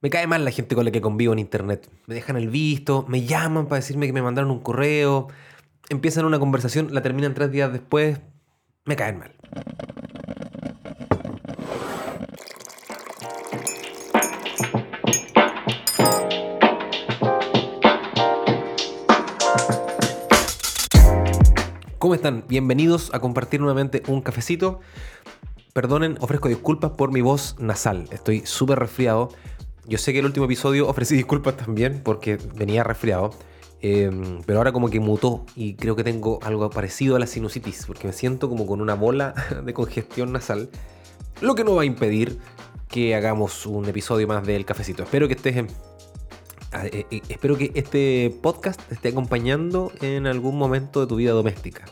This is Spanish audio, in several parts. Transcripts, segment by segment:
Me cae mal la gente con la que convivo en internet. Me dejan el visto, me llaman para decirme que me mandaron un correo, empiezan una conversación, la terminan tres días después. Me caen mal. ¿Cómo están? Bienvenidos a compartir nuevamente un cafecito. Perdonen, ofrezco disculpas por mi voz nasal. Estoy súper resfriado. Yo sé que el último episodio ofrecí disculpas también porque venía resfriado. Em, pero ahora como que mutó y creo que tengo algo parecido a la sinusitis porque me siento como con una bola de congestión nasal. Lo que no va a impedir que hagamos un episodio más del cafecito. Espero que estés Ah, eh, eh, espero que este podcast te esté acompañando en algún momento de tu vida doméstica.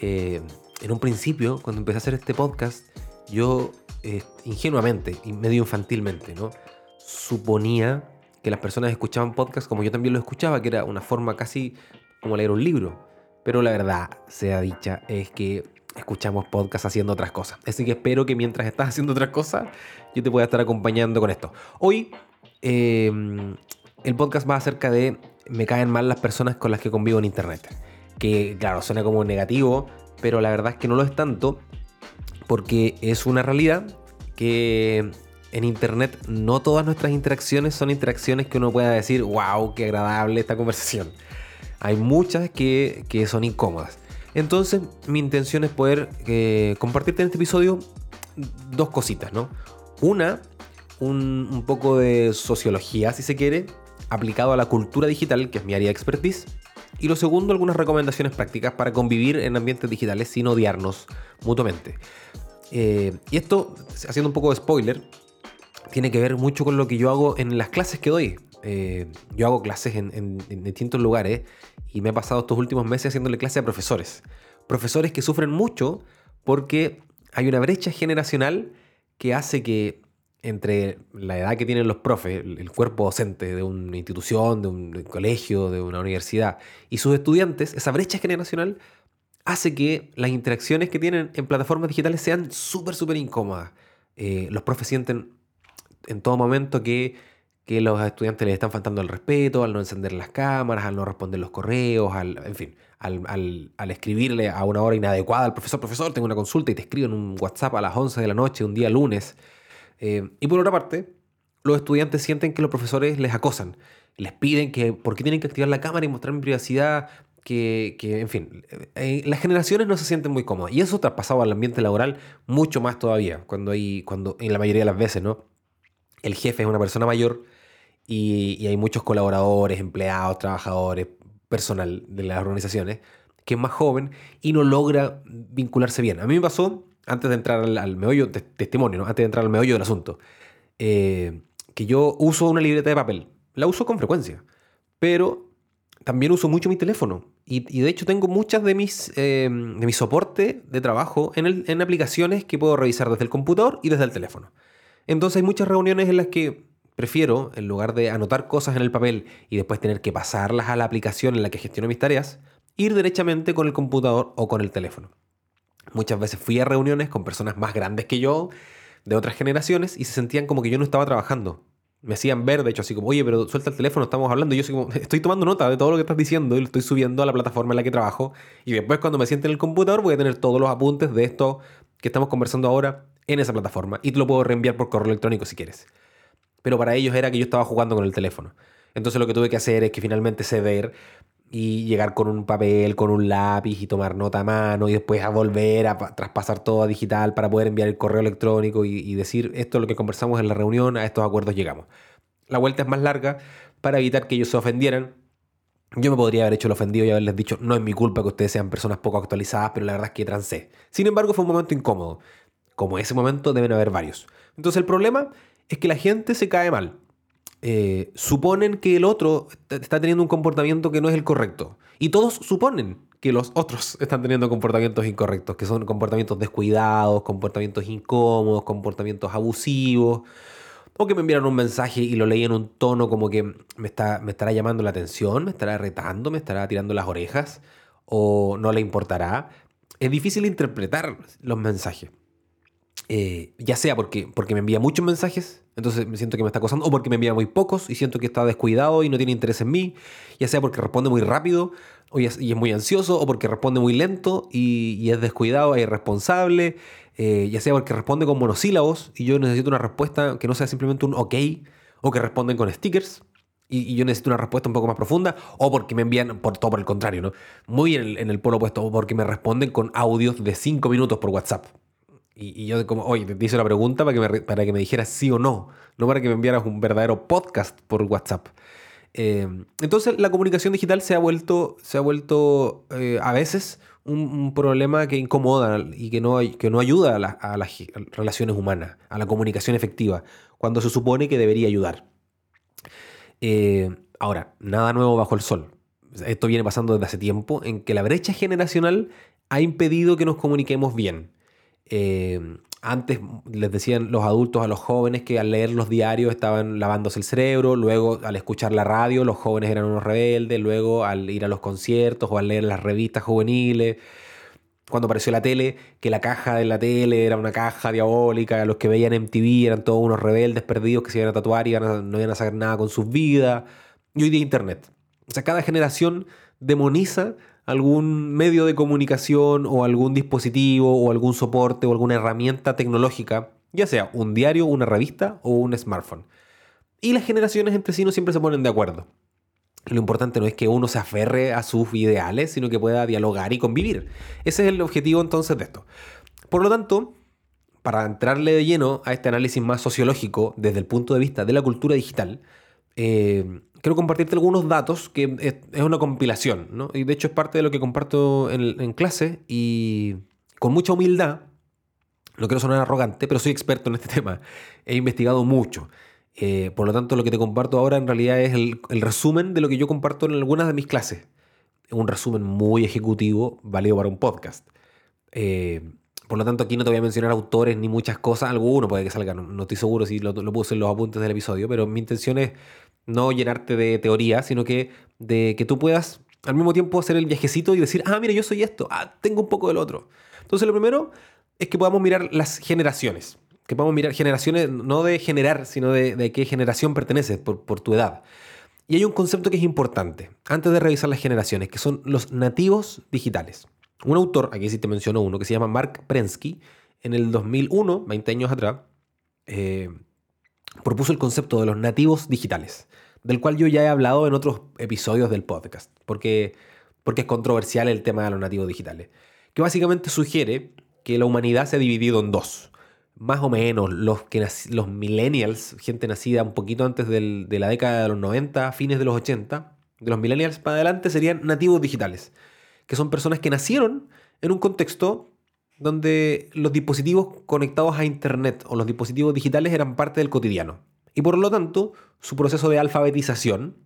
Eh, en un principio, cuando empecé a hacer este podcast, yo ingenuamente y medio infantilmente, ¿no? Suponía que las personas escuchaban podcast como yo también lo escuchaba, que era una forma casi como leer un libro. Pero la verdad, sea dicha, es que escuchamos podcast haciendo otras cosas. Así que espero que mientras estás haciendo otras cosas, yo te pueda estar acompañando con esto. Hoy el podcast va acerca de me caen mal las personas con las que convivo en internet. Que claro, suena como negativo, pero la verdad es que no lo es tanto porque es una realidad que en internet no todas nuestras interacciones son interacciones que uno pueda decir, wow, qué agradable esta conversación. Hay muchas que, son incómodas. Entonces, mi intención es poder eh, compartirte en este episodio dos cositas, ¿no? Una, un, un poco de sociología, si se quiere, aplicado a la cultura digital, que es mi área de expertise. Y lo segundo, algunas recomendaciones prácticas para convivir en ambientes digitales sin odiarnos mutuamente. Eh, y esto, haciendo un poco de spoiler, tiene que ver mucho con lo que yo hago en las clases que doy. Eh, yo hago clases en, distintos lugares y me he pasado estos últimos meses haciéndole clases a profesores. Profesores que sufren mucho porque hay una brecha generacional que hace que entre la edad que tienen los profes, el cuerpo docente de una institución, de un, colegio, de una universidad, y sus estudiantes, esa brecha generacional hace que las interacciones que tienen en plataformas digitales sean súper, súper incómodas. Eh, los profes sienten en todo momento que, que, los estudiantes les están faltando el respeto al no encender las cámaras, al no responder los correos, al, en fin, al, al, al, escribirle a una hora inadecuada al profesor, profesor, tengo una consulta y te escribo en un WhatsApp a las 11 de la noche, un día lunes. Eh, y por otra parte, los estudiantes sienten que los profesores les acosan, les piden que por qué tienen que activar la cámara y mostrar mi privacidad, que, que en fin, eh, las generaciones no se sienten muy cómodas. Y eso traspasado al ambiente laboral mucho más todavía, cuando hay, cuando en la mayoría de las veces, ¿no? El jefe es una persona mayor y, hay muchos colaboradores, empleados, trabajadores, personal de las organizaciones que es más joven y no logra vincularse bien. A mí me pasó antes de entrar al, meollo, de, testimonio, antes de entrar al meollo del asunto, eh, que yo uso una libreta de papel. La uso con frecuencia, pero también uso mucho mi teléfono. Y, de hecho tengo muchas de mis, eh, de mi soporte de trabajo en, en aplicaciones que puedo revisar desde el computador y desde el teléfono. Entonces hay muchas reuniones en las que prefiero, en lugar de anotar cosas en el papel y después tener que pasarlas a la aplicación en la que gestiono mis tareas, ir derechamente con el computador o con el teléfono. Muchas veces fui a reuniones con personas más grandes que yo, de otras generaciones, y se sentían como que yo no estaba trabajando. Me hacían ver, de hecho, así como, oye, pero suelta el teléfono, estamos hablando. Yo como, estoy tomando nota de todo lo que estás diciendo y lo estoy subiendo a la plataforma en la que trabajo. Y después, cuando me siente en el computador, voy a tener todos los apuntes de esto que estamos conversando ahora en esa plataforma. Y te lo puedo reenviar por correo electrónico si quieres. Pero para ellos era que yo estaba jugando con el teléfono. Entonces lo que tuve que hacer es que finalmente ceder y llegar con un papel, con un lápiz y tomar nota a mano y después a volver a traspasar todo a digital para poder enviar el correo electrónico y, decir esto es lo que conversamos en la reunión, a estos acuerdos llegamos. La vuelta es más larga para evitar que ellos se ofendieran. Yo me podría haber hecho el ofendido y haberles dicho, no es mi culpa que ustedes sean personas poco actualizadas, pero la verdad es que trancé. Sin embargo, fue un momento incómodo. Como ese momento deben haber varios. Entonces el problema es que la gente se cae mal. Eh, suponen que el otro está teniendo un comportamiento que no es el correcto. Y todos suponen que los otros están teniendo comportamientos incorrectos, que son comportamientos descuidados, comportamientos incómodos, comportamientos abusivos, o que me enviaron un mensaje y lo leí en un tono como que me, está, me estará llamando la atención, me estará retando, me estará tirando las orejas, o no le importará. Es difícil interpretar los mensajes. Eh, ya sea porque, porque me envía muchos mensajes Entonces me siento que me está acosando, o porque me envía muy pocos y siento que está descuidado y no tiene interés en mí, ya sea porque responde muy rápido y es, muy ansioso, o porque responde muy lento y, es descuidado e irresponsable, eh, ya sea porque responde con monosílabos y yo necesito una respuesta que no sea simplemente un ok, o que responden con stickers. Y, yo necesito una respuesta un poco más profunda, o porque me envían por todo por el contrario, ¿no? Muy en el, en el polo opuesto, o porque me responden con audios de 5 minutos por WhatsApp. Y, yo como, oye, te hice la pregunta para que, me, para que me dijeras sí o no, no para que me enviaras un verdadero podcast por WhatsApp. Eh, entonces la comunicación digital se ha vuelto, se ha vuelto eh, a veces un, problema que incomoda y que no, que no ayuda a, las relaciones humanas, a la comunicación efectiva, cuando se supone que debería ayudar. Eh, ahora, nada nuevo bajo el sol. Esto viene pasando desde hace tiempo en que la brecha generacional ha impedido que nos comuniquemos bien. Eh, antes les decían los adultos a los jóvenes que al leer los diarios estaban lavándose el cerebro, luego al escuchar la radio los jóvenes eran unos rebeldes, luego al ir a los conciertos o al leer las revistas juveniles, cuando apareció la tele, que la caja de la tele era una caja diabólica, los que veían MTV eran todos unos rebeldes perdidos que se iban a tatuar y no iban a sacar nada con sus vidas, y hoy día Internet. O sea, cada generación demoniza algún medio de comunicación o algún dispositivo o algún soporte o alguna herramienta tecnológica, ya sea un diario, una revista o un smartphone. Y las generaciones entre sí no siempre se ponen de acuerdo. Lo importante no es que uno se aferre a sus ideales, sino que pueda dialogar y convivir. Ese es el objetivo entonces de esto. Por lo tanto, para entrarle de lleno a este análisis más sociológico desde el punto de vista de la cultura digital, eh, quiero compartirte algunos datos que es, una compilación, ¿no? Y de hecho es parte de lo que comparto en, clase y con mucha humildad, no quiero sonar arrogante, pero soy experto en este tema. He investigado mucho. Eh, por lo tanto, lo que te comparto ahora en realidad es el, resumen de lo que yo comparto en algunas de mis clases. Un resumen muy ejecutivo, válido para un podcast. Eh, por lo tanto, aquí no te voy a mencionar autores ni muchas cosas. Alguno puede que salga, no, estoy seguro si lo, lo, puse en los apuntes del episodio, pero mi intención es no llenarte de teoría, sino que de que tú puedas al mismo tiempo hacer el viajecito y decir, ah, mira, yo soy esto, ah, tengo un poco del otro. Entonces, lo primero es que podamos mirar las generaciones, que podamos mirar generaciones no de generar, sino de, qué generación perteneces por, por tu edad. Y hay un concepto que es importante antes de revisar las generaciones, que son los nativos digitales. Un autor, aquí sí te menciono uno, que se llama Mark Prensky, en el 2001, 20 años atrás, eh, propuso el concepto de los nativos digitales, del cual yo ya he hablado en otros episodios del podcast, porque, porque es controversial el tema de los nativos digitales, que básicamente sugiere que la humanidad se ha dividido en dos. Más o menos los, que los millennials, gente nacida un poquito antes de la década de los 90, fines de los 80, de los millennials para adelante serían nativos digitales, que son personas que nacieron en un contexto donde los dispositivos conectados a Internet o los dispositivos digitales eran parte del cotidiano. Y por lo tanto, su proceso de alfabetización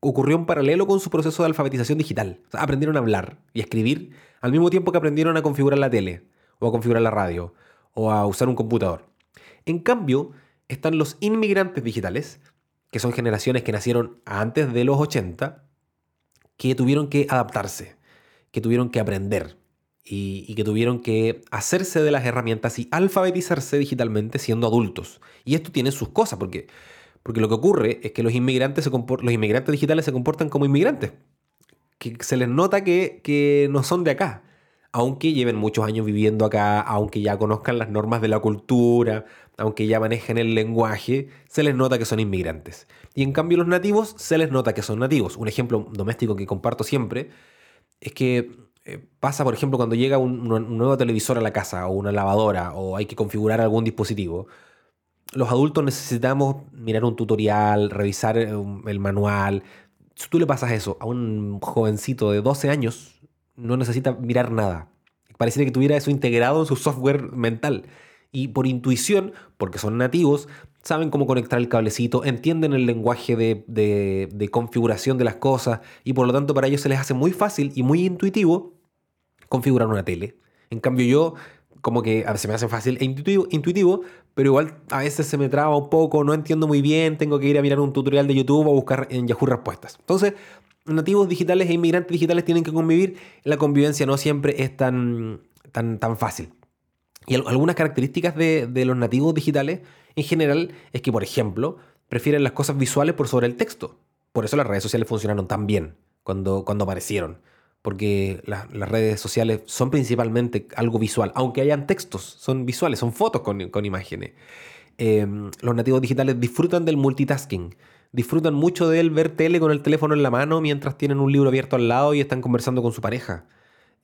ocurrió en paralelo con su proceso de alfabetización digital. aprendieron a hablar y a escribir al mismo tiempo que aprendieron a configurar la tele, o a configurar la radio, o a usar un computador. En cambio, están los inmigrantes digitales, que son generaciones que nacieron antes de los 80, que tuvieron que adaptarse, que tuvieron que aprender, y, que tuvieron que hacerse de las herramientas y alfabetizarse digitalmente siendo adultos. Y esto tiene sus cosas, porque, porque lo que ocurre es que los inmigrantes, los inmigrantes digitales se comportan como inmigrantes, que se les nota que, que no son de acá, aunque lleven muchos años viviendo acá, aunque ya conozcan las normas de la cultura, aunque ya manejen el lenguaje, se les nota que son inmigrantes. Y en cambio los nativos se les nota que son nativos. Un ejemplo doméstico que comparto siempre es que pasa, por ejemplo, cuando llega un, nuevo televisor a la casa o una lavadora o hay que configurar algún dispositivo. Los adultos necesitamos mirar un tutorial, revisar eh, el manual. Si tú le pasas eso a un jovencito de 12 años, no necesita mirar nada. Pareciera que tuviera eso integrado en su software mental. Y por intuición, porque son nativos, saben cómo conectar el cablecito, entienden el lenguaje de, de, configuración de las cosas y por lo tanto para ellos se les hace muy fácil y muy intuitivo configurar una tele. En cambio yo, como que a veces me hace fácil e intuitivo, intuitivo, pero igual a veces se me traba un poco, no entiendo muy bien, tengo que ir a mirar un tutorial de YouTube o buscar en Yahoo respuestas. Entonces, nativos digitales e inmigrantes digitales tienen que convivir, la convivencia no siempre es tan, tan, tan fácil. Y algunas características de, de los nativos digitales en general es que, por ejemplo, prefieren las cosas visuales por sobre el texto. Por eso las redes sociales funcionaron tan bien cuando, cuando aparecieron. Porque las redes sociales son principalmente algo visual, aunque hayan textos, son visuales, son fotos con, con imágenes. Em, los nativos digitales disfrutan del multitasking, disfrutan mucho de él ver tele con el teléfono en la mano mientras tienen un libro abierto al lado y están conversando con su pareja.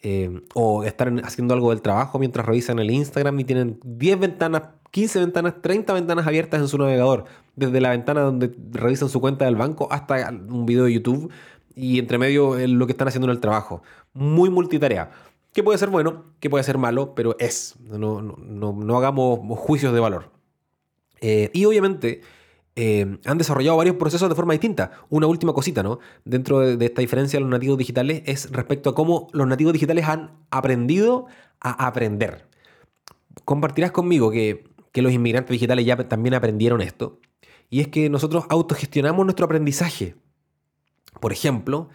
Em, o están haciendo algo del trabajo mientras revisan el Instagram y tienen 10 ventanas 15 ventanas, 30 ventanas abiertas en su navegador, desde la ventana donde revisan su cuenta del banco hasta un video de YouTube y entre medio lo que están haciendo en el trabajo. Muy multitarea. Que puede ser bueno, que puede ser malo, pero es. No, no, hagamos juicios de valor. Eh, y obviamente eh, han desarrollado varios procesos de forma distinta. Una última cosita, ¿no? Dentro de, de, esta diferencia de los nativos digitales es respecto a cómo los nativos digitales han aprendido a aprender. Compartirás conmigo que que los inmigrantes digitales ya también aprendieron esto, y es que nosotros autogestionamos nuestro aprendizaje. Por ejemplo,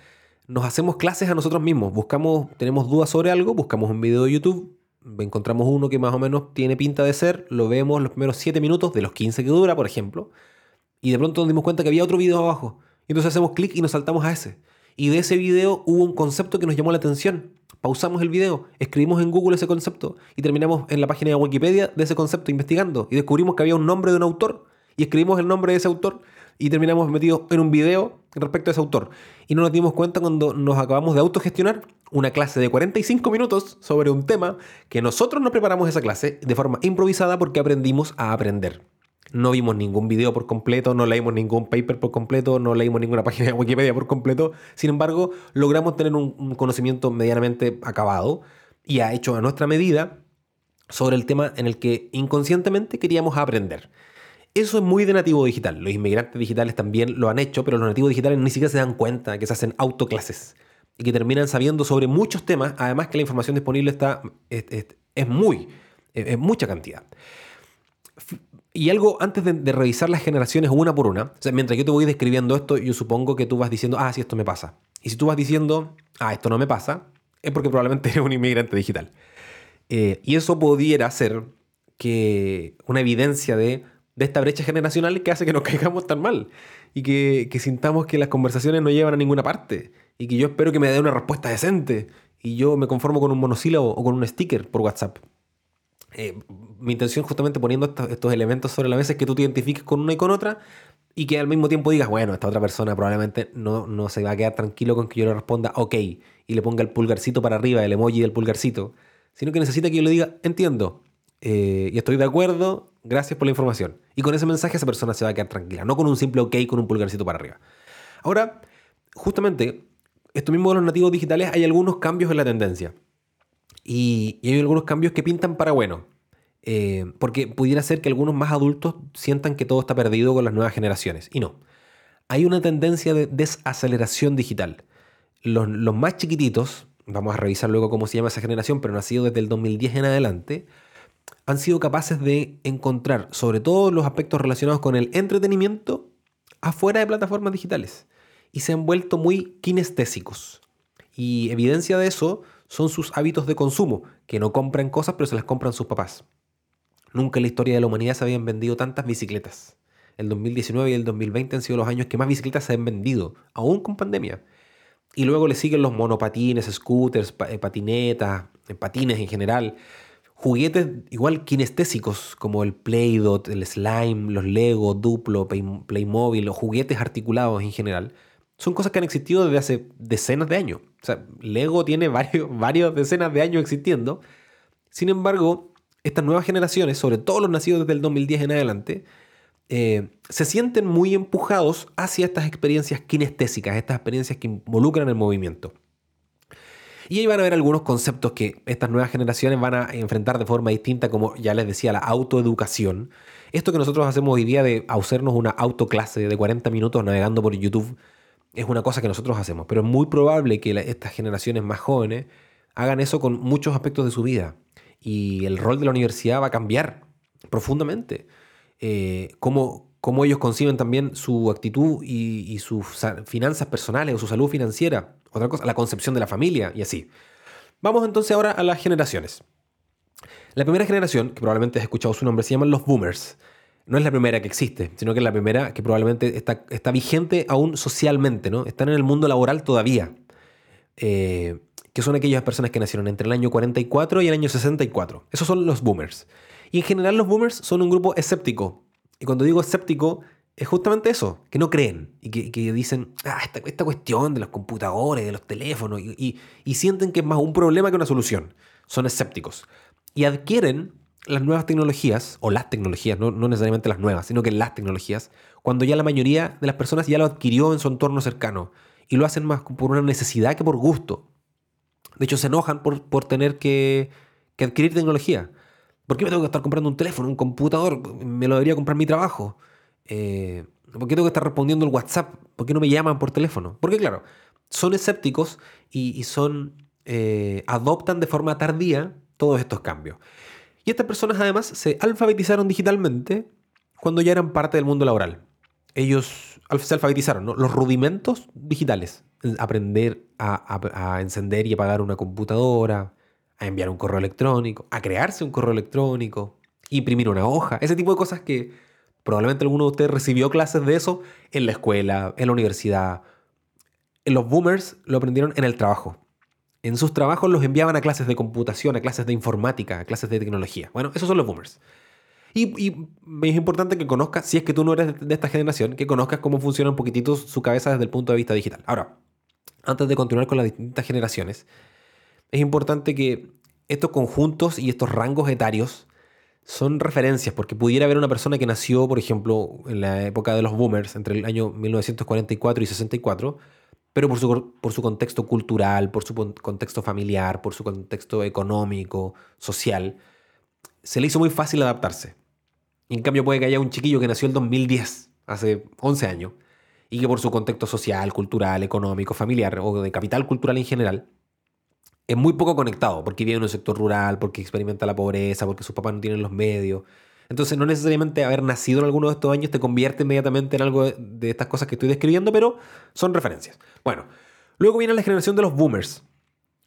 nos hacemos clases a nosotros mismos, buscamos, tenemos dudas sobre algo, buscamos un video de YouTube, encontramos uno que más o menos tiene pinta de ser, lo vemos los primeros 7 minutos de los 15 que dura, por ejemplo, y de pronto nos dimos cuenta que había otro video abajo. Y entonces hacemos clic y nos saltamos a ese. Y de ese video hubo un concepto que nos llamó la atención pausamos el video, escribimos en Google ese concepto y terminamos en la página de Wikipedia de ese concepto investigando y descubrimos que había un nombre de un autor y escribimos el nombre de ese autor y terminamos metidos en un video respecto a ese autor. Y no nos dimos cuenta cuando nos acabamos de autogestionar una clase de 45 minutos sobre un tema que nosotros no preparamos esa clase de forma improvisada porque aprendimos a aprender. No vimos ningún video por completo, no leímos ningún paper por completo, no leímos ninguna página de Wikipedia por completo. Sin embargo, logramos tener un, conocimiento medianamente acabado y ha hecho a nuestra medida sobre el tema en el que inconscientemente queríamos aprender. Eso es muy de nativo digital. Los inmigrantes digitales también lo han hecho, pero los nativos digitales ni siquiera se dan cuenta que se hacen autoclases y que terminan sabiendo sobre muchos temas, además que la información disponible está, es, muy, es mucha cantidad. Y algo antes de, revisar las generaciones una por una, mientras yo te voy describiendo esto, yo supongo que tú vas diciendo, ah, sí, esto me pasa. Y si tú vas diciendo, ah, esto no me pasa, es porque probablemente eres un inmigrante digital. Eh, y eso pudiera ser que una evidencia de, esta brecha generacional que hace que nos caigamos tan mal y que, que sintamos que las conversaciones no llevan a ninguna parte y que yo espero que me dé una respuesta decente y yo me conformo con un monosílabo o con un sticker por WhatsApp. Eh, mi intención justamente poniendo estos, elementos sobre la mesa es que tú te identifiques con una y con otra y que al mismo tiempo digas, bueno, esta otra persona probablemente no, no se va a quedar tranquilo con que yo le responda ok y le ponga el pulgarcito para arriba, el emoji del pulgarcito, sino que necesita que yo le diga, entiendo eh, y estoy de acuerdo, gracias por la información. Y con ese mensaje esa persona se va a quedar tranquila, no con un simple ok con un pulgarcito para arriba. Ahora, justamente, esto mismo de los nativos digitales hay algunos cambios en la tendencia. Y, hay algunos cambios que pintan para bueno. Eh, porque pudiera ser que algunos más adultos sientan que todo está perdido con las nuevas generaciones. Y no. Hay una tendencia de desaceleración digital. Los, más chiquititos, vamos a revisar luego cómo se llama esa generación, pero nacido desde el 2010 en adelante, han sido capaces de encontrar sobre todo los aspectos relacionados con el entretenimiento afuera de plataformas digitales. Y se han vuelto muy kinestésicos. Y evidencia de eso son sus hábitos de consumo, que no compran cosas pero se las compran sus papás. Nunca en la historia de la humanidad se habían vendido tantas bicicletas. El 2019 y el 2020 han sido los años que más bicicletas se han vendido, aún con pandemia. Y luego le siguen los monopatines, scooters, eh, patinetas, eh, patines en general. Juguetes igual kinestésicos como el Play-Dot, el Slime, los Lego, Duplo, Playmobil, los juguetes articulados en general son cosas que han existido desde hace decenas de años. O sea, Lego tiene varios, varios decenas de años existiendo. Sin embargo, estas nuevas generaciones, sobre todo los nacidos desde el 2010 en adelante, eh, se sienten muy empujados hacia estas experiencias kinestésicas, estas experiencias que involucran el movimiento. Y ahí van a ver algunos conceptos que estas nuevas generaciones van a enfrentar de forma distinta, como ya les decía, la autoeducación. Esto que nosotros hacemos hoy día de hacernos una autoclase de 40 minutos navegando por YouTube es una cosa que nosotros hacemos, pero es muy probable que estas generaciones más jóvenes hagan eso con muchos aspectos de su vida. Y el rol de la universidad va a cambiar profundamente. Eh, cómo, ellos conciben también su actitud y, sus finanzas personales o su salud financiera. Otra cosa, la concepción de la familia y así. Vamos entonces ahora a las generaciones. La primera generación, que probablemente has escuchado su nombre, se llaman los boomers. No es la primera que existe, sino que es la primera que probablemente está, está vigente aún socialmente, ¿no? Están en el mundo laboral todavía. Eh, que son aquellas personas que nacieron entre el año 44 y el año 64. Esos son los boomers. Y en general los boomers son un grupo escéptico. Y cuando digo escéptico, es justamente eso, que no creen y que, dicen, ah, esta, esta, cuestión de los computadores, de los teléfonos, y, sienten que es más un problema que una solución. Son escépticos. Y adquieren las nuevas tecnologías, o las tecnologías, no, necesariamente las nuevas, sino que las tecnologías, cuando ya la mayoría de las personas ya lo adquirió en su entorno cercano. Y lo hacen más por una necesidad que por gusto. De hecho, se enojan por, por tener que, que adquirir tecnología. ¿Por qué me tengo que estar comprando un teléfono, un computador? Me lo debería comprar mi trabajo. Eh, ¿Por qué tengo que estar respondiendo el WhatsApp? ¿Por qué no me llaman por teléfono? Porque claro, son escépticos y, son, eh, adoptan de forma tardía todos estos cambios. Y estas personas además se alfabetizaron digitalmente cuando ya eran parte del mundo laboral. Ellos se alfabetizaron, los rudimentos digitales. Aprender a, a encender y apagar una computadora, a enviar un correo electrónico, a crearse un correo electrónico, imprimir una hoja, ese tipo de cosas que Probablemente alguno de ustedes recibió clases de eso en la escuela, en la universidad. Los boomers lo aprendieron en el trabajo. En sus trabajos los enviaban a clases de computación, a clases de informática, a clases de tecnología. Bueno, esos son los boomers. Y, es importante que conozcas, si es que tú no eres de esta generación, que conozcas cómo funciona un poquitito su cabeza desde el punto de vista digital. Ahora, antes de continuar con las distintas generaciones, es importante que estos conjuntos y estos rangos etarios son referencias, porque pudiera haber una persona que nació, por ejemplo, en la época de los boomers, entre el año 1944 y 64, pero por su, contexto cultural, por su contexto familiar, por su contexto económico, social, se le hizo muy fácil adaptarse. en cambio puede que haya un chiquillo que nació en 2010, hace 11 años, y que por su contexto social, cultural, económico, familiar o de capital cultural en general, es muy poco conectado, porque vive en un sector rural, porque experimenta la pobreza, porque sus papás no tienen los medios. Entonces no necesariamente haber nacido en alguno de estos años te convierte inmediatamente en algo de, estas cosas que estoy describiendo, pero son referencias. Bueno, luego viene la generación de los boomers.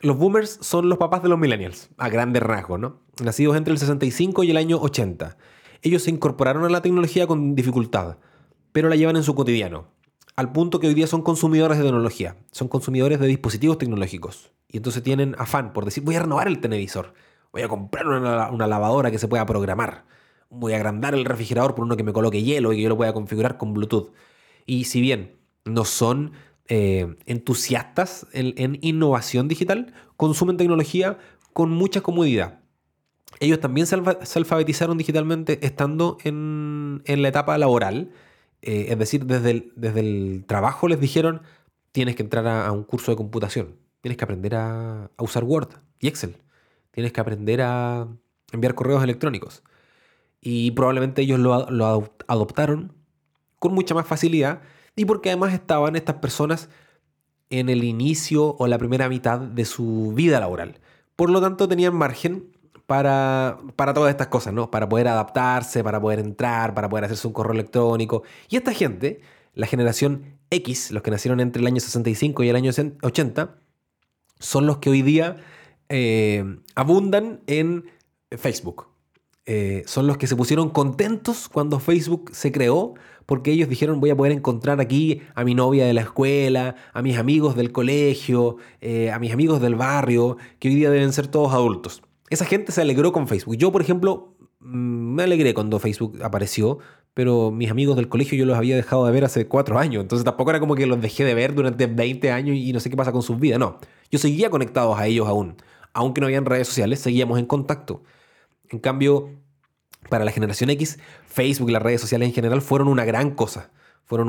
Los boomers son los papás de los millennials, a grandes rasgos, ¿no? Nacidos entre el 65 y el año 80. Ellos se incorporaron a la tecnología con dificultad, pero la llevan en su cotidiano, al punto que hoy día son consumidores de tecnología, son consumidores de dispositivos tecnológicos. Y entonces tienen afán por decir, voy a renovar el televisor, voy a comprar una, lavadora que se pueda programar, voy a agrandar el refrigerador por uno que me coloque hielo y que yo lo pueda configurar con Bluetooth. Y si bien no son eh, entusiastas en, innovación digital, consumen tecnología con mucha comodidad. Ellos también se, alfabetizaron digitalmente estando en, la etapa laboral, eh, es decir, desde el, desde el, trabajo les dijeron, tienes que entrar a un curso de computación Tienes que aprender a, usar Word y Excel. Tienes que aprender a enviar correos electrónicos. Y probablemente ellos lo, adoptaron con mucha más facilidad y porque además estaban estas personas en el inicio o la primera mitad de su vida laboral. Por lo tanto, tenían margen para, para, todas estas cosas, ¿no? Para poder adaptarse, para poder entrar, para poder hacerse un correo electrónico. Y esta gente, la generación X, los que nacieron entre el año 65 y el año 80, son los que hoy día eh, abundan en Facebook. Eh, son los que se pusieron contentos cuando Facebook se creó, porque ellos dijeron voy a poder encontrar aquí a mi novia de la escuela, a mis amigos del colegio, eh, a mis amigos del barrio, que hoy día deben ser todos adultos. Esa gente se alegró con Facebook. Yo, por ejemplo, mm, me alegré cuando Facebook apareció, pero mis amigos del colegio yo los había dejado de ver hace cuatro años, entonces tampoco era como que los dejé de ver durante 20 años y no sé qué pasa con sus vidas, no. Yo seguía conectados a ellos aún. Aunque no habían redes sociales, seguíamos en contacto. En cambio, para la generación X, Facebook y las redes sociales en general fueron una gran cosa. Fueron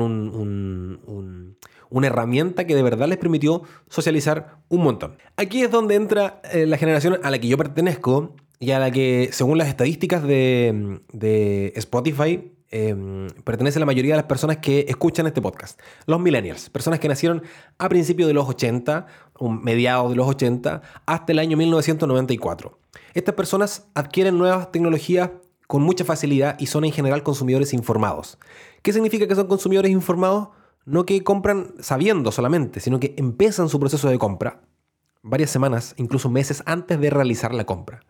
una herramienta que de verdad les permitió socializar un montón. Aquí es donde entra eh, la generación a la que yo pertenezco y a la que, según las estadísticas de, Spotify, Em, pertenece la mayoría de las personas que escuchan este podcast. Los millennials, personas que nacieron a principios de los 80, o mediados de los 80, hasta el año 1994. Estas personas adquieren nuevas tecnologías con mucha facilidad y son en general consumidores informados. ¿Qué significa que son consumidores informados? No que compran sabiendo solamente, sino que empiezan su proceso de compra varias semanas, incluso meses antes de realizar la compra.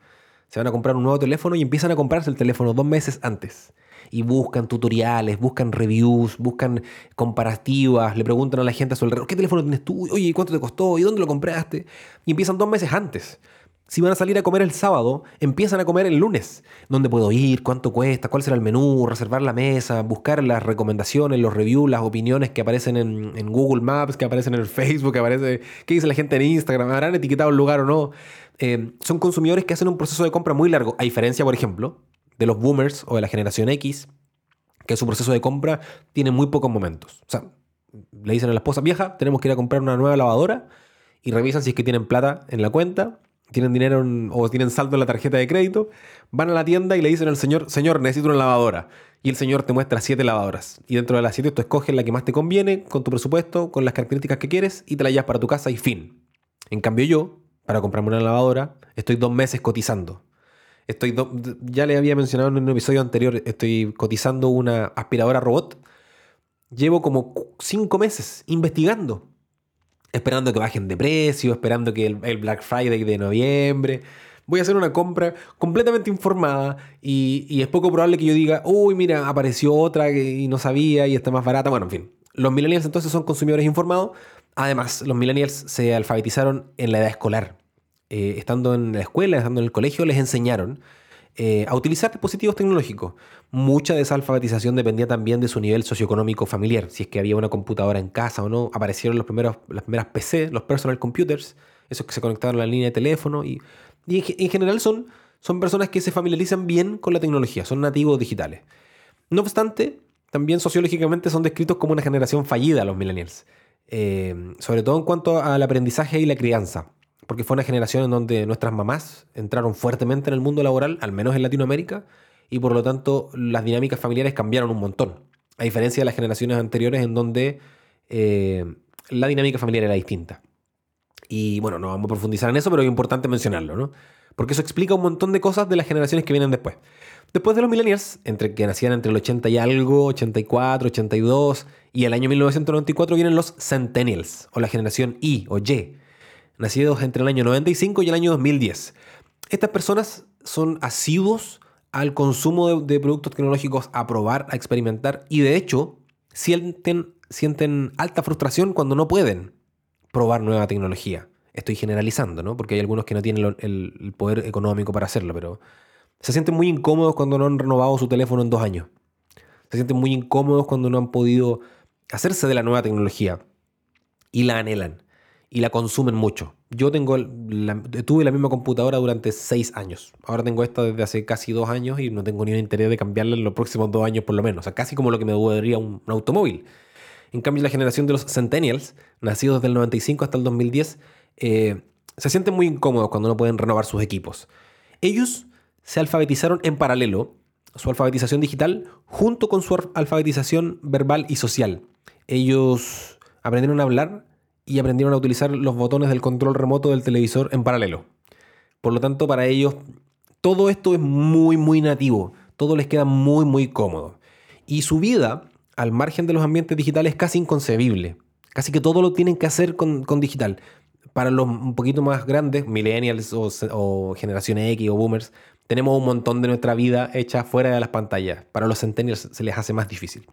Se van a comprar un nuevo teléfono y empiezan a comprarse el teléfono dos meses antes. Y buscan tutoriales, buscan reviews, buscan comparativas, le preguntan a la gente a su alrededor, ¿qué teléfono tienes tú? Oye, ¿cuánto te costó? ¿Y dónde lo compraste? Y empiezan dos meses antes. Si van a salir a comer el sábado, empiezan a comer el lunes. ¿Dónde puedo ir? ¿Cuánto cuesta? ¿Cuál será el menú? Reservar la mesa, buscar las recomendaciones, los reviews, las opiniones que aparecen en, Google Maps, que aparecen en el Facebook, que aparece, qué dice la gente en Instagram, ¿habrán etiquetado el lugar o no? Eh, son consumidores que hacen un proceso de compra muy largo, a diferencia, por ejemplo, de los boomers o de la generación X, que su proceso de compra tiene muy pocos momentos. O sea, le dicen a la esposa, vieja, tenemos que ir a comprar una nueva lavadora y revisan si es que tienen plata en la cuenta tienen dinero o tienen saldo en la tarjeta de crédito, van a la tienda y le dicen al señor, señor, necesito una lavadora. Y el señor te muestra siete lavadoras. Y dentro de las siete tú escoges la que más te conviene, con tu presupuesto, con las características que quieres, y te la llevas para tu casa y fin. En cambio yo, para comprarme una lavadora, estoy dos meses cotizando. Estoy ya le había mencionado en un episodio anterior, estoy cotizando una aspiradora robot. Llevo como cinco meses investigando esperando que bajen de precio, esperando que el, Black Friday de noviembre. Voy a hacer una compra completamente informada y, es poco probable que yo diga, uy, mira, apareció otra y no sabía y está más barata. Bueno, en fin. Los millennials entonces son consumidores informados. Además, los millennials se alfabetizaron en la edad escolar. Eh, estando en la escuela, estando en el colegio, les enseñaron eh, a utilizar dispositivos tecnológicos. Mucha de esa alfabetización dependía también de su nivel socioeconómico familiar, si es que había una computadora en casa o no. Aparecieron los primeros, las primeras PC, los personal computers, esos que se conectaron a la línea de teléfono y, en general son, son personas que se familiarizan bien con la tecnología, son nativos digitales. No obstante, también sociológicamente son descritos como una generación fallida los millennials, eh, sobre todo en cuanto al aprendizaje y la crianza porque fue una generación en donde nuestras mamás entraron fuertemente en el mundo laboral, al menos en Latinoamérica, y por lo tanto las dinámicas familiares cambiaron un montón, a diferencia de las generaciones anteriores en donde eh, la dinámica familiar era distinta. Y bueno, no vamos a profundizar en eso, pero es importante mencionarlo, ¿no? Porque eso explica un montón de cosas de las generaciones que vienen después. Después de los millennials, entre que nacían entre el 80 y algo, 84, 82 y el año 1994 vienen los centennials o la generación Y o Y, nacidos entre el año 95 y el año 2010. Estas personas son asiduos al consumo de, productos tecnológicos, a probar, a experimentar y de hecho sienten, alta frustración cuando no pueden probar nueva tecnología. Estoy generalizando, ¿no? Porque hay algunos que no tienen el, el poder económico para hacerlo, pero se sienten muy incómodos cuando no han renovado su teléfono en dos años. Se sienten muy incómodos cuando no han podido hacerse de la nueva tecnología y la anhelan y la consumen mucho. Yo tengo tuve la misma computadora durante seis años. Ahora tengo esta desde hace casi dos años y no tengo ni un interés de cambiarla en los próximos dos años por lo menos. O sea, casi como lo que me devolvería un, automóvil. En cambio, la generación de los Centennials, nacidos desde el 95 hasta el 2010, eh, se sienten muy incómodos cuando no pueden renovar sus equipos. Ellos se alfabetizaron en paralelo, su alfabetización digital, junto con su alfabetización verbal y social. Ellos aprendieron a hablar y aprendieron a utilizar los botones del control remoto del televisor en paralelo. Por lo tanto, para ellos todo esto es muy, muy nativo. Todo les queda muy, muy cómodo. Y su vida, al margen de los ambientes digitales, es casi inconcebible. Casi que todo lo tienen que hacer con, digital. Para los un poquito más grandes, millennials o, o generación X o boomers, tenemos un montón de nuestra vida hecha fuera de las pantallas. Para los centennials se les hace más difícil.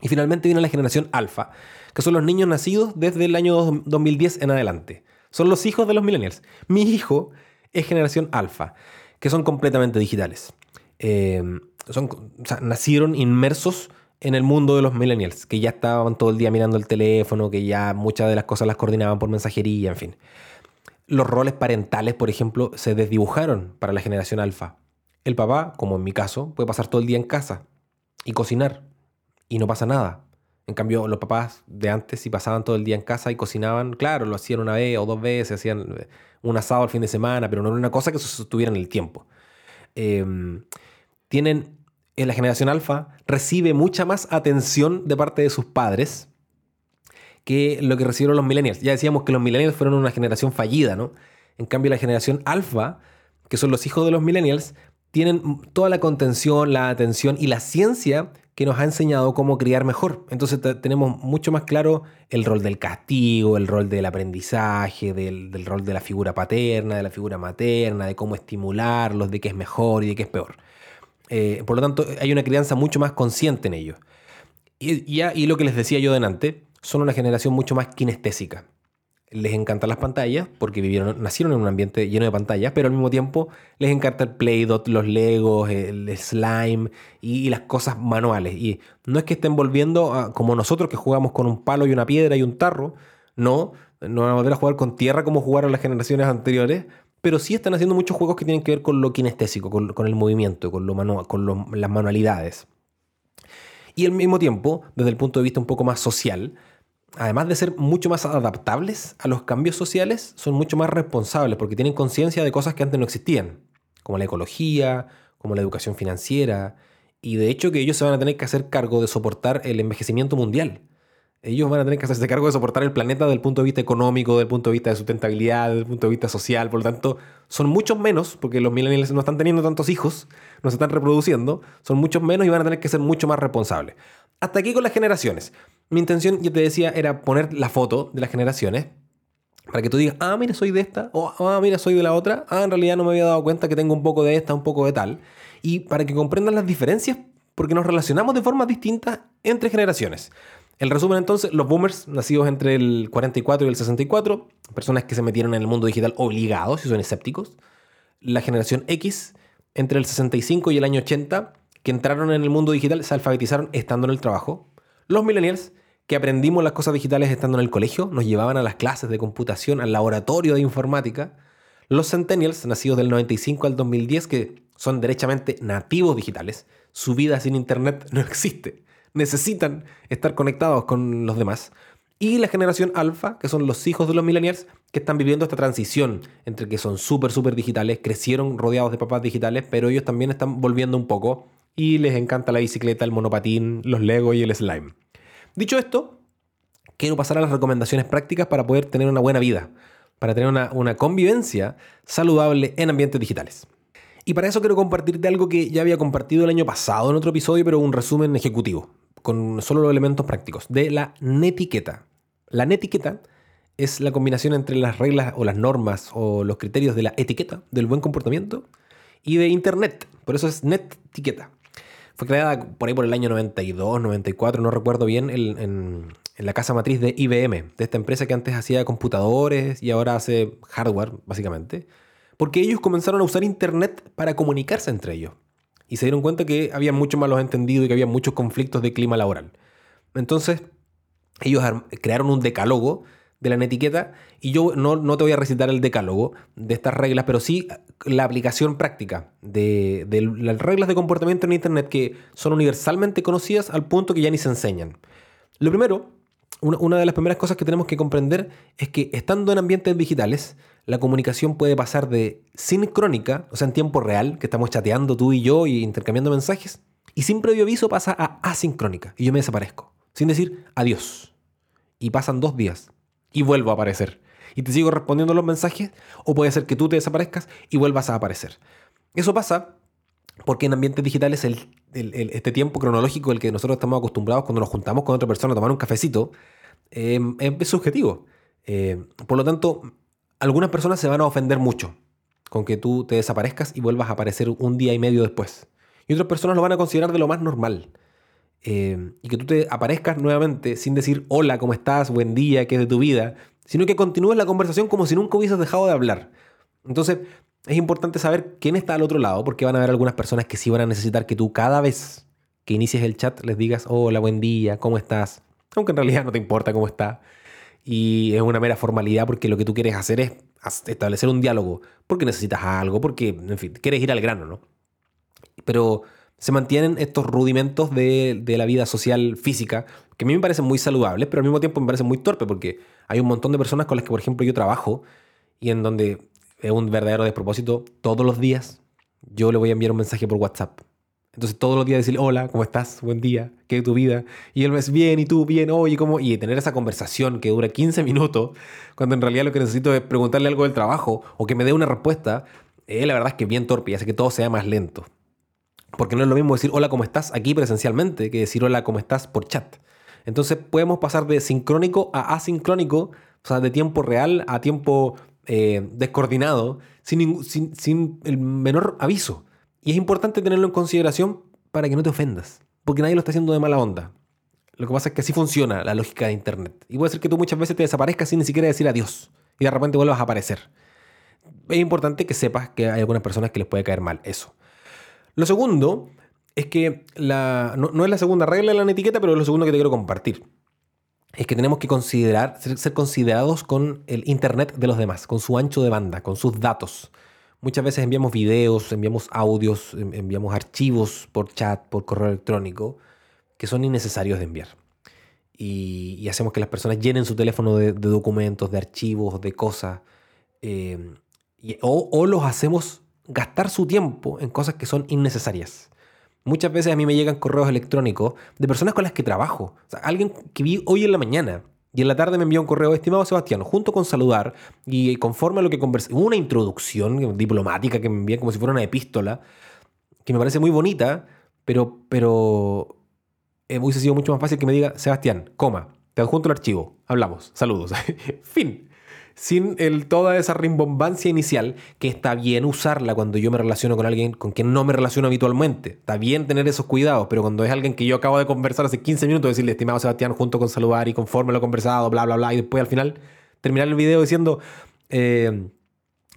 Y finalmente viene la generación alfa, que son los niños nacidos desde el año 2010 en adelante. Son los hijos de los millennials. Mi hijo es generación alfa, que son completamente digitales. Eh, son, nacieron inmersos en el mundo de los millennials, que ya estaban todo el día mirando el teléfono, que ya muchas de las cosas las coordinaban por mensajería, en fin. Los roles parentales, por ejemplo, se desdibujaron para la generación alfa. El papá, como en mi caso, puede pasar todo el día en casa y cocinar y no pasa nada. En cambio, los papás de antes, si pasaban todo el día en casa y cocinaban, claro, lo hacían una vez o dos veces, hacían eh, un asado al fin de semana, pero no era una cosa que se sostuviera en el tiempo. Em, tienen, en la generación alfa, recibe mucha más atención de parte de sus padres que lo que recibieron los millennials. Ya decíamos que los millennials fueron una generación fallida, ¿no? En cambio, la generación alfa, que son los hijos de los millennials, tienen toda la contención, la atención y la ciencia que nos ha enseñado cómo criar mejor. Entonces tenemos mucho más claro el rol del castigo, el rol del aprendizaje, del, rol de la figura paterna, de la figura materna, de cómo estimularlos, de qué es mejor y de qué es peor. Eh, por lo tanto, hay una crianza mucho más consciente en ellos. Y, y lo que les decía yo delante, son una generación mucho más kinestésica les encantan las pantallas porque vivieron, nacieron en un ambiente lleno de pantallas, pero al mismo tiempo les encanta el Play-Dot, los Legos, el slime y, las cosas manuales. Y no es que estén volviendo como nosotros que jugamos con un palo y una piedra y un tarro, no, no van a volver a jugar con tierra como jugaron las generaciones anteriores, pero sí están haciendo muchos juegos que tienen que ver con lo kinestésico, con, el movimiento, con, lo con las manualidades. Y al mismo tiempo, desde el punto de vista un poco más social, además de ser mucho más adaptables a los cambios sociales, son mucho más responsables porque tienen conciencia de cosas que antes no existían, como la ecología, como la educación financiera, y de hecho que ellos se van a tener que hacer cargo de soportar el envejecimiento mundial. Ellos van a tener que hacerse cargo de soportar el planeta desde el punto de vista económico, desde el punto de vista de sustentabilidad, desde el punto de vista social. Por lo tanto, son muchos menos, porque los millennials no están teniendo tantos hijos, no se están reproduciendo, son muchos menos y van a tener que ser mucho más responsables. Hasta aquí con las generaciones. Mi intención, yo te decía, era poner la foto de las generaciones para que tú digas, ah, mira, soy de esta, o ah, mira, soy de la otra, ah, en realidad no me había dado cuenta que tengo un poco de esta, un poco de tal, y para que comprendan las diferencias, porque nos relacionamos de formas distintas entre generaciones. El resumen entonces, los boomers, nacidos entre el 44 y el 64, personas que se metieron en el mundo digital obligados y son escépticos. La generación X, entre el 65 y el año 80, que entraron en el mundo digital, se alfabetizaron estando en el trabajo. Los millennials, que aprendimos las cosas digitales estando en el colegio, nos llevaban a las clases de computación, al laboratorio de informática. Los centennials, nacidos del 95 al 2010, que son derechamente nativos digitales, su vida sin internet no existe. Necesitan estar conectados con los demás. Y la generación alfa, que son los hijos de los millennials, que están viviendo esta transición entre que son súper, súper digitales, crecieron rodeados de papás digitales, pero ellos también están volviendo un poco y les encanta la bicicleta, el monopatín, los Lego y el slime. Dicho esto, quiero pasar a las recomendaciones prácticas para poder tener una buena vida, para tener una, convivencia saludable en ambientes digitales. Y para eso quiero compartirte algo que ya había compartido el año pasado en otro episodio, pero un resumen ejecutivo, con solo los elementos prácticos, de la netiqueta. La netiqueta es la combinación entre las reglas o las normas o los criterios de la etiqueta, del buen comportamiento, y de Internet. Por eso es netiqueta. Fue creada por ahí por el año 92, 94, no recuerdo bien, en, la casa matriz de IBM, de esta empresa que antes hacía computadores y ahora hace hardware, básicamente. Porque ellos comenzaron a usar Internet para comunicarse entre ellos. Y se dieron cuenta que había muchos malos entendidos y que había muchos conflictos de clima laboral. Entonces, ellos crearon un decálogo de la etiqueta y yo no, no, te voy a recitar el decálogo de estas reglas, pero sí la aplicación práctica de, las reglas de comportamiento en Internet que son universalmente conocidas al punto que ya ni se enseñan. Lo primero, una, una de las primeras cosas que tenemos que comprender es que estando en ambientes digitales, la comunicación puede pasar de sincrónica, o sea, en tiempo real, que estamos chateando tú y yo y intercambiando mensajes, y sin previo aviso pasa a asincrónica, y yo me desaparezco, sin decir adiós. Y pasan dos días, y vuelvo a aparecer. Y te sigo respondiendo los mensajes, o puede ser que tú te desaparezcas y vuelvas a aparecer. Eso pasa porque en ambientes digitales el, este tiempo cronológico el que nosotros estamos acostumbrados cuando nos juntamos con otra persona a tomar un cafecito em, es subjetivo. Eh, por lo tanto, algunas personas se van a ofender mucho con que tú te desaparezcas y vuelvas a aparecer un día y medio después. Y otras personas lo van a considerar de lo más normal. Eh, y que tú te aparezcas nuevamente sin decir hola, ¿cómo estás? Buen día, ¿qué es de tu vida? Sino que continúes la conversación como si nunca hubieses dejado de hablar. Entonces, es importante saber quién está al otro lado, porque van a haber algunas personas que sí van a necesitar que tú cada vez que inicies el chat les digas hola, buen día, ¿cómo estás? Aunque en realidad no te importa cómo está. Y es una mera formalidad porque lo que tú quieres hacer es establecer un diálogo, porque necesitas algo, porque, en fin, quieres ir al grano, ¿no? Pero se mantienen estos rudimentos de, la vida social física, que a mí me parecen muy saludables, pero al mismo tiempo me parecen muy torpes, porque hay un montón de personas con las que, por ejemplo, yo trabajo y en donde es un verdadero despropósito, todos los días yo le voy a enviar un mensaje por WhatsApp. Entonces todos los días decir, hola, ¿cómo estás? Buen día, ¿qué es tu vida? Y él me dice, bien, ¿y tú? Bien, oye, ¿cómo? Y tener esa conversación que dura 15 minutos, cuando en realidad lo que necesito es preguntarle algo del trabajo o que me dé una respuesta, eh, la verdad es que bien torpe y hace que todo sea más lento. Porque no es lo mismo decir hola, ¿cómo estás? aquí presencialmente que decir hola, ¿cómo estás? por chat. Entonces podemos pasar de sincrónico a asincrónico, o sea, de tiempo real a tiempo eh, descoordinado, sin, sin, el menor aviso. Y es importante tenerlo en consideración para que no te ofendas, porque nadie lo está haciendo de mala onda. Lo que pasa es que así funciona la lógica de Internet. Y puede ser que tú muchas veces te desaparezcas sin ni siquiera decir adiós y de repente vuelvas a aparecer. Es importante que sepas que hay algunas personas que les puede caer mal eso. Lo segundo es que la, no, es la segunda regla de la etiqueta, pero es lo segundo que te quiero compartir. Es que tenemos que considerar, ser, considerados con el Internet de los demás, con su ancho de banda, con sus datos. Muchas veces enviamos videos, enviamos audios, enviamos archivos por chat, por correo electrónico, que son innecesarios de enviar. Y, hacemos que las personas llenen su teléfono de, documentos, de archivos, de cosas. Eh, o, o los hacemos gastar su tiempo en cosas que son innecesarias. Muchas veces a mí me llegan correos electrónicos de personas con las que trabajo. Alguien que vi hoy en la mañana y en la tarde me envió un correo, estimado Sebastián, junto con saludar y conforme a lo que conversé, una introducción diplomática que me envían como si fuera una epístola, que me parece muy bonita, pero, pero hubiese sido mucho más fácil que me diga, Sebastián, coma, te adjunto el archivo, hablamos, saludos. fin sin toda esa rimbombancia inicial, que está bien usarla cuando yo me relaciono con alguien con quien no me relaciono habitualmente. Está bien tener esos cuidados, pero cuando es alguien que yo acabo de conversar hace 15 minutos, decirle, estimado Sebastián, junto con saludar y conforme lo he conversado, bla, bla, bla, y después al final terminar el video diciendo, eh,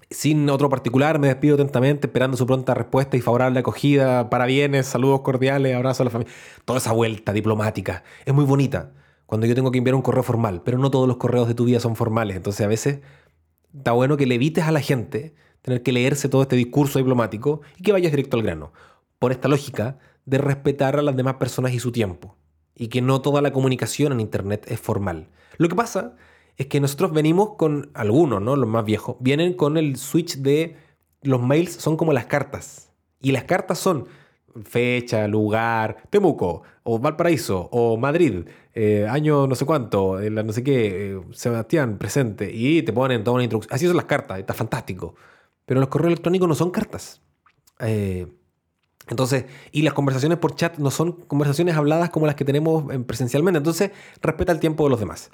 sin otro particular, me despido atentamente, esperando su pronta respuesta y favorable acogida, para bienes, saludos cordiales, abrazos a la familia. Toda esa vuelta diplomática es muy bonita cuando yo tengo que enviar un correo formal, pero no todos los correos de tu vida son formales. Entonces a veces está bueno que le evites a la gente tener que leerse todo este discurso diplomático y que vayas directo al grano. Por esta lógica de respetar a las demás personas y su tiempo. Y que no toda la comunicación en Internet es formal. Lo que pasa es que nosotros venimos con algunos, ¿no? Los más viejos, vienen con el switch de los mails son como las cartas. Y las cartas son fecha, lugar, Temuco, o Valparaíso, o Madrid, eh, año no sé cuánto, no sé qué, eh, Sebastián, presente, y te ponen toda una introducción. Así son las cartas, está fantástico. Pero los correos electrónicos no son cartas. Eh, entonces, y las conversaciones por chat no son conversaciones habladas como las que tenemos presencialmente. Entonces, respeta el tiempo de los demás.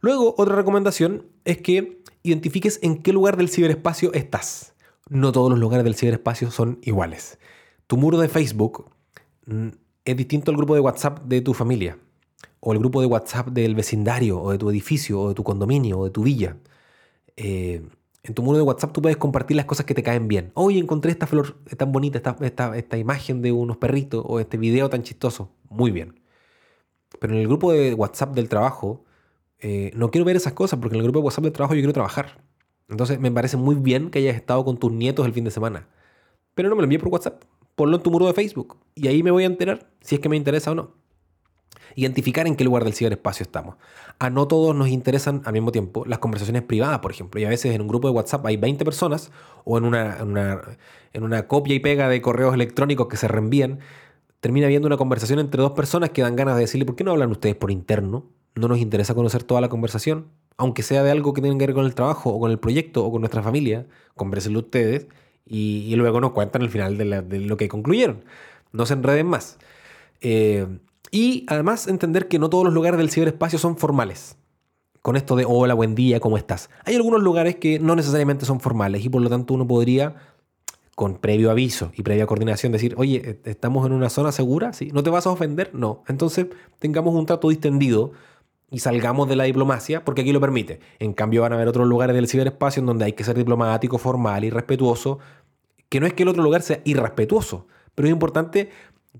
Luego, otra recomendación es que identifiques en qué lugar del ciberespacio estás. No todos los lugares del ciberespacio son iguales tu muro de Facebook mm, es distinto al grupo de WhatsApp de tu familia, o el grupo de WhatsApp del vecindario, o de tu edificio, o de tu condominio, o de tu villa. Eh, en tu muro de WhatsApp tú puedes compartir las cosas que te caen bien. Hoy encontré esta flor tan bonita, esta, esta, imagen de unos perritos, o este video tan chistoso. Muy bien. Pero en el grupo de WhatsApp del trabajo, eh, no quiero ver esas cosas, porque en el grupo de WhatsApp del trabajo yo quiero trabajar. Entonces me parece muy bien que hayas estado con tus nietos el fin de semana. Pero no me lo envíes por WhatsApp ponlo en tu muro de Facebook y ahí me voy a enterar si es que me interesa o no. Identificar en qué lugar del ciberespacio estamos. A no todos nos interesan al mismo tiempo las conversaciones privadas, por ejemplo. Y a veces en un grupo de WhatsApp hay 20 personas o en una, en una, copia y pega de correos electrónicos que se reenvían, termina habiendo una conversación entre dos personas que dan ganas de decirle, ¿por qué no hablan ustedes por interno? No nos interesa conocer toda la conversación, aunque sea de algo que tenga que ver con el trabajo o con el proyecto o con nuestra familia, conversenlo ustedes y, luego nos cuentan el final de, lo que concluyeron. No se enreden más. Eh, y además entender que no todos los lugares del ciberespacio son formales. Con esto de hola, buen día, ¿cómo estás? Hay algunos lugares que no necesariamente son formales y por lo tanto uno podría, con previo aviso y previa coordinación, decir, oye, eh, ¿estamos en una zona segura? ¿Sí? ¿No te vas a ofender? No. Entonces tengamos un trato distendido y salgamos de la diplomacia porque aquí lo permite. En cambio van a haber otros lugares del ciberespacio en donde hay que ser diplomático, formal y respetuoso, que no es que el otro lugar sea irrespetuoso, pero es importante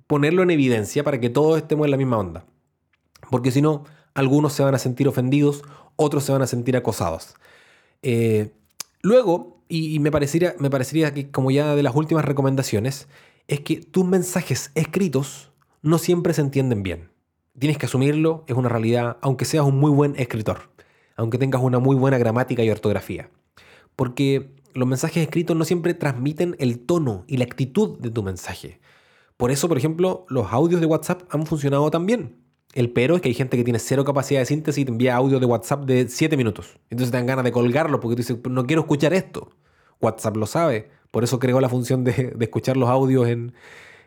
ponerlo en evidencia para que todos estemos en la misma onda. Porque si no, algunos se van a sentir ofendidos, otros se van a sentir acosados. Eh, luego, y, me, parecería, me parecería que como ya de las últimas recomendaciones, es que tus mensajes escritos no siempre se entienden bien. Tienes que asumirlo, es una realidad, aunque seas un muy buen escritor, aunque tengas una muy buena gramática y ortografía. Porque los mensajes escritos no siempre transmiten el tono y la actitud de tu mensaje. Por eso, por ejemplo, los audios de WhatsApp han funcionado tan bien. El pero es que hay gente que tiene cero capacidad de síntesis y te envía audio de WhatsApp de 7 minutos. Entonces te dan ganas de colgarlo porque tú dices, no quiero escuchar esto. WhatsApp lo sabe, Por eso creó la función de, escuchar los audios en,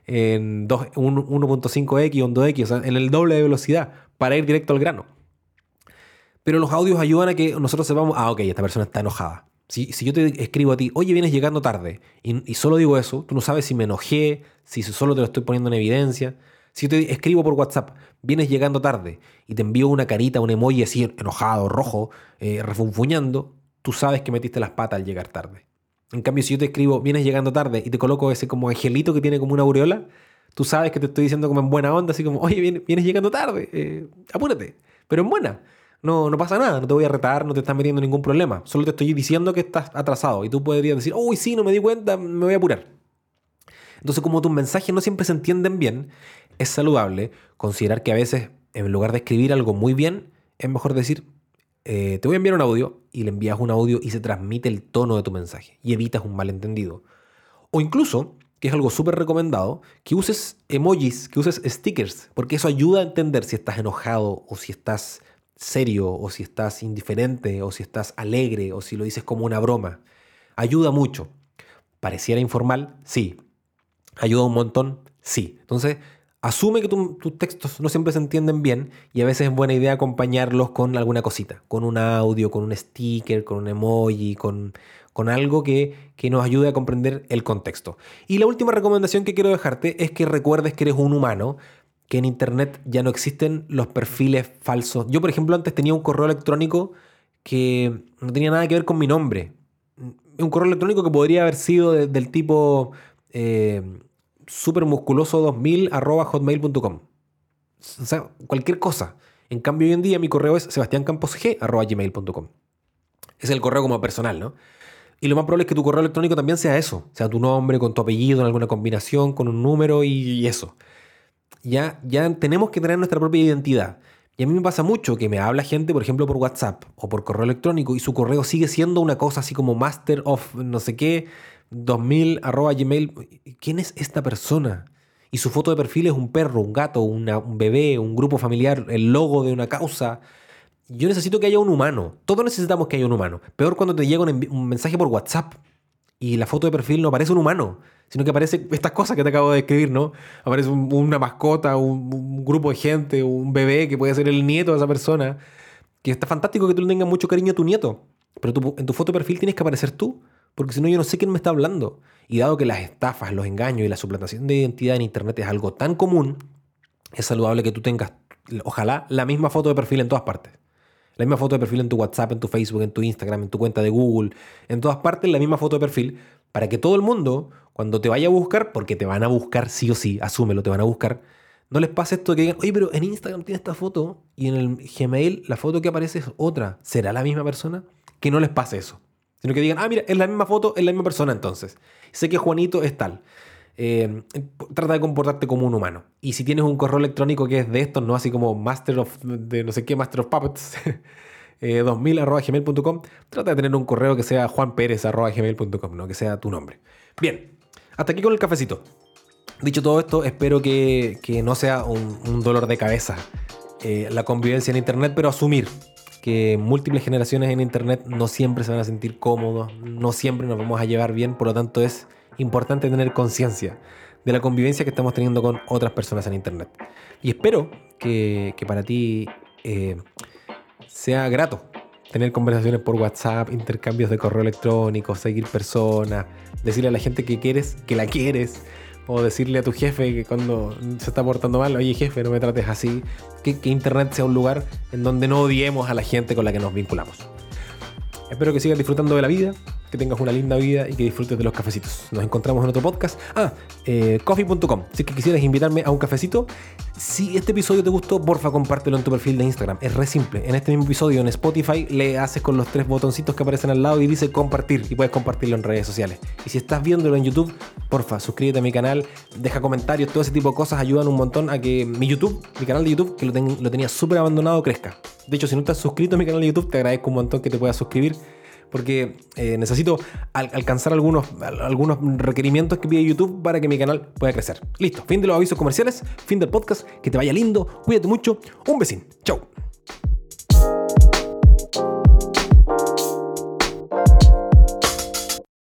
en 1.5x o en 2x, o sea, en el doble de velocidad, para ir directo al grano. Pero los audios ayudan a que nosotros sepamos, ah, ok, esta persona está enojada. Si, si yo te escribo a ti, oye, vienes llegando tarde, y, solo digo eso, tú no sabes si me enojé, si solo te lo estoy poniendo en evidencia. Si yo te escribo por WhatsApp, vienes llegando tarde, y te envío una carita, un emoji así enojado, rojo, eh, refunfuñando, tú sabes que metiste las patas al llegar tarde. En cambio, si yo te escribo, vienes llegando tarde, y te coloco ese como angelito que tiene como una aureola, tú sabes que te estoy diciendo como en buena onda, así como, oye, vienes, llegando tarde, eh, apúrate, pero en buena no, no pasa nada, no te voy a retar, no te estás metiendo ningún problema. Solo te estoy diciendo que estás atrasado y tú podrías decir, uy, sí, no me di cuenta, me voy a apurar. Entonces, como tus mensajes no siempre se entienden bien, es saludable considerar que a veces, en lugar de escribir algo muy bien, es mejor decir, eh, te voy a enviar un audio y le envías un audio y se transmite el tono de tu mensaje y evitas un malentendido. O incluso, que es algo súper recomendado, que uses emojis, que uses stickers, porque eso ayuda a entender si estás enojado o si estás serio o si estás indiferente o si estás alegre o si lo dices como una broma. Ayuda mucho. ¿Pareciera informal? Sí. ¿Ayuda un montón? Sí. Entonces, asume que tus textos no siempre se entienden bien y a veces es buena idea acompañarlos con alguna cosita, con un audio, con un sticker, con un emoji, con, con algo que, que nos ayude a comprender el contexto. Y la última recomendación que quiero dejarte es que recuerdes que eres un humano, que en Internet ya no existen los perfiles falsos. Yo, por ejemplo, antes tenía un correo electrónico que no tenía nada que ver con mi nombre. Un correo electrónico que podría haber sido del tipo eh, supermusculoso2000 hotmail.com. O sea, cualquier cosa. En cambio, hoy en día mi correo es sebastiancamposg.gmail.com. Es el correo como personal, ¿no? Y lo más probable es que tu correo electrónico también sea eso. Sea tu nombre con tu apellido en alguna combinación, con un número y eso ya, ya tenemos que tener nuestra propia identidad. Y a mí me pasa mucho que me habla gente, por ejemplo, por WhatsApp o por correo electrónico y su correo sigue siendo una cosa así como master of no sé qué, 2000 arroba gmail. ¿Quién es esta persona? Y su foto de perfil es un perro, un gato, un bebé, un grupo familiar, el logo de una causa. Yo necesito que haya un humano. Todos necesitamos que haya un humano. Peor cuando te llega un mensaje por WhatsApp y la foto de perfil no parece un humano sino que aparece estas cosas que te acabo de describir, ¿no? Aparece una mascota, un, grupo de gente, un bebé que puede ser el nieto de esa persona, que está fantástico que tú le tengas mucho cariño a tu nieto, pero en tu foto de perfil tienes que aparecer tú, porque si no yo no sé quién me está hablando. Y dado que las estafas, los engaños y la suplantación de identidad en Internet es algo tan común, es saludable que tú tengas, ojalá, la misma foto de perfil en todas partes. La misma foto de perfil en tu WhatsApp, en tu Facebook, en tu Instagram, en tu cuenta de Google, en todas partes la misma foto de perfil, para que todo el mundo, cuando te vaya a buscar, porque te van a buscar sí o sí, asúmelo, te van a buscar, no les pase esto que digan, oye, pero en Instagram tiene esta foto y en el Gmail la foto que aparece es otra. ¿Será la misma persona? Que no les pase eso. Sino que digan, ah, mira, es la misma foto, es la misma persona entonces. Sé que Juanito es tal. Eh, trata de comportarte como un humano. Y si tienes un correo electrónico que es de estos, no así como Master of, de no sé qué, Master of Puppets, 2000.gmail.com, eh, trata de tener un correo que sea juanperez.gmail.com, ¿no? que sea tu nombre. Bien, hasta aquí con el cafecito. Dicho todo esto, espero que, no sea un, dolor de cabeza eh, la convivencia en Internet, pero asumir que múltiples generaciones en Internet no siempre se van a sentir cómodos, no siempre nos vamos a llevar bien, por lo tanto es importante tener conciencia de la convivencia que estamos teniendo con otras personas en Internet. Y espero que, para ti eh, sea grato tener conversaciones por WhatsApp, intercambios de correo electrónico, seguir personas, decirle a la gente que quieres, que la quieres, o decirle a tu jefe que cuando se está portando mal, oye jefe, no me trates así, que, Internet sea un lugar en donde no odiemos a la gente con la que nos vinculamos. Espero que sigas disfrutando de la vida, que tengas una linda vida y que disfrutes de los cafecitos. Nos encontramos en otro podcast. Ah, eh, coffee.com. Si es que quisieras invitarme a un cafecito, si este episodio te gustó, porfa, compártelo en tu perfil de Instagram. Es re simple. En este mismo episodio en Spotify le haces con los tres botoncitos que aparecen al lado y dice compartir y puedes compartirlo en redes sociales. Y si estás viéndolo en YouTube, porfa, suscríbete a mi canal, deja comentarios, todo ese tipo de cosas ayudan un montón a que mi YouTube, mi canal de YouTube, que lo, lo tenía súper abandonado, crezca. De hecho, si no estás suscrito a mi canal de YouTube, te agradezco un montón que te puedas suscribir porque eh, necesito alcanzar algunos, algunos requerimientos que pide YouTube para que mi canal pueda crecer. Listo, fin de los avisos comerciales, fin del podcast, que te vaya lindo, cuídate mucho, un besín, chau.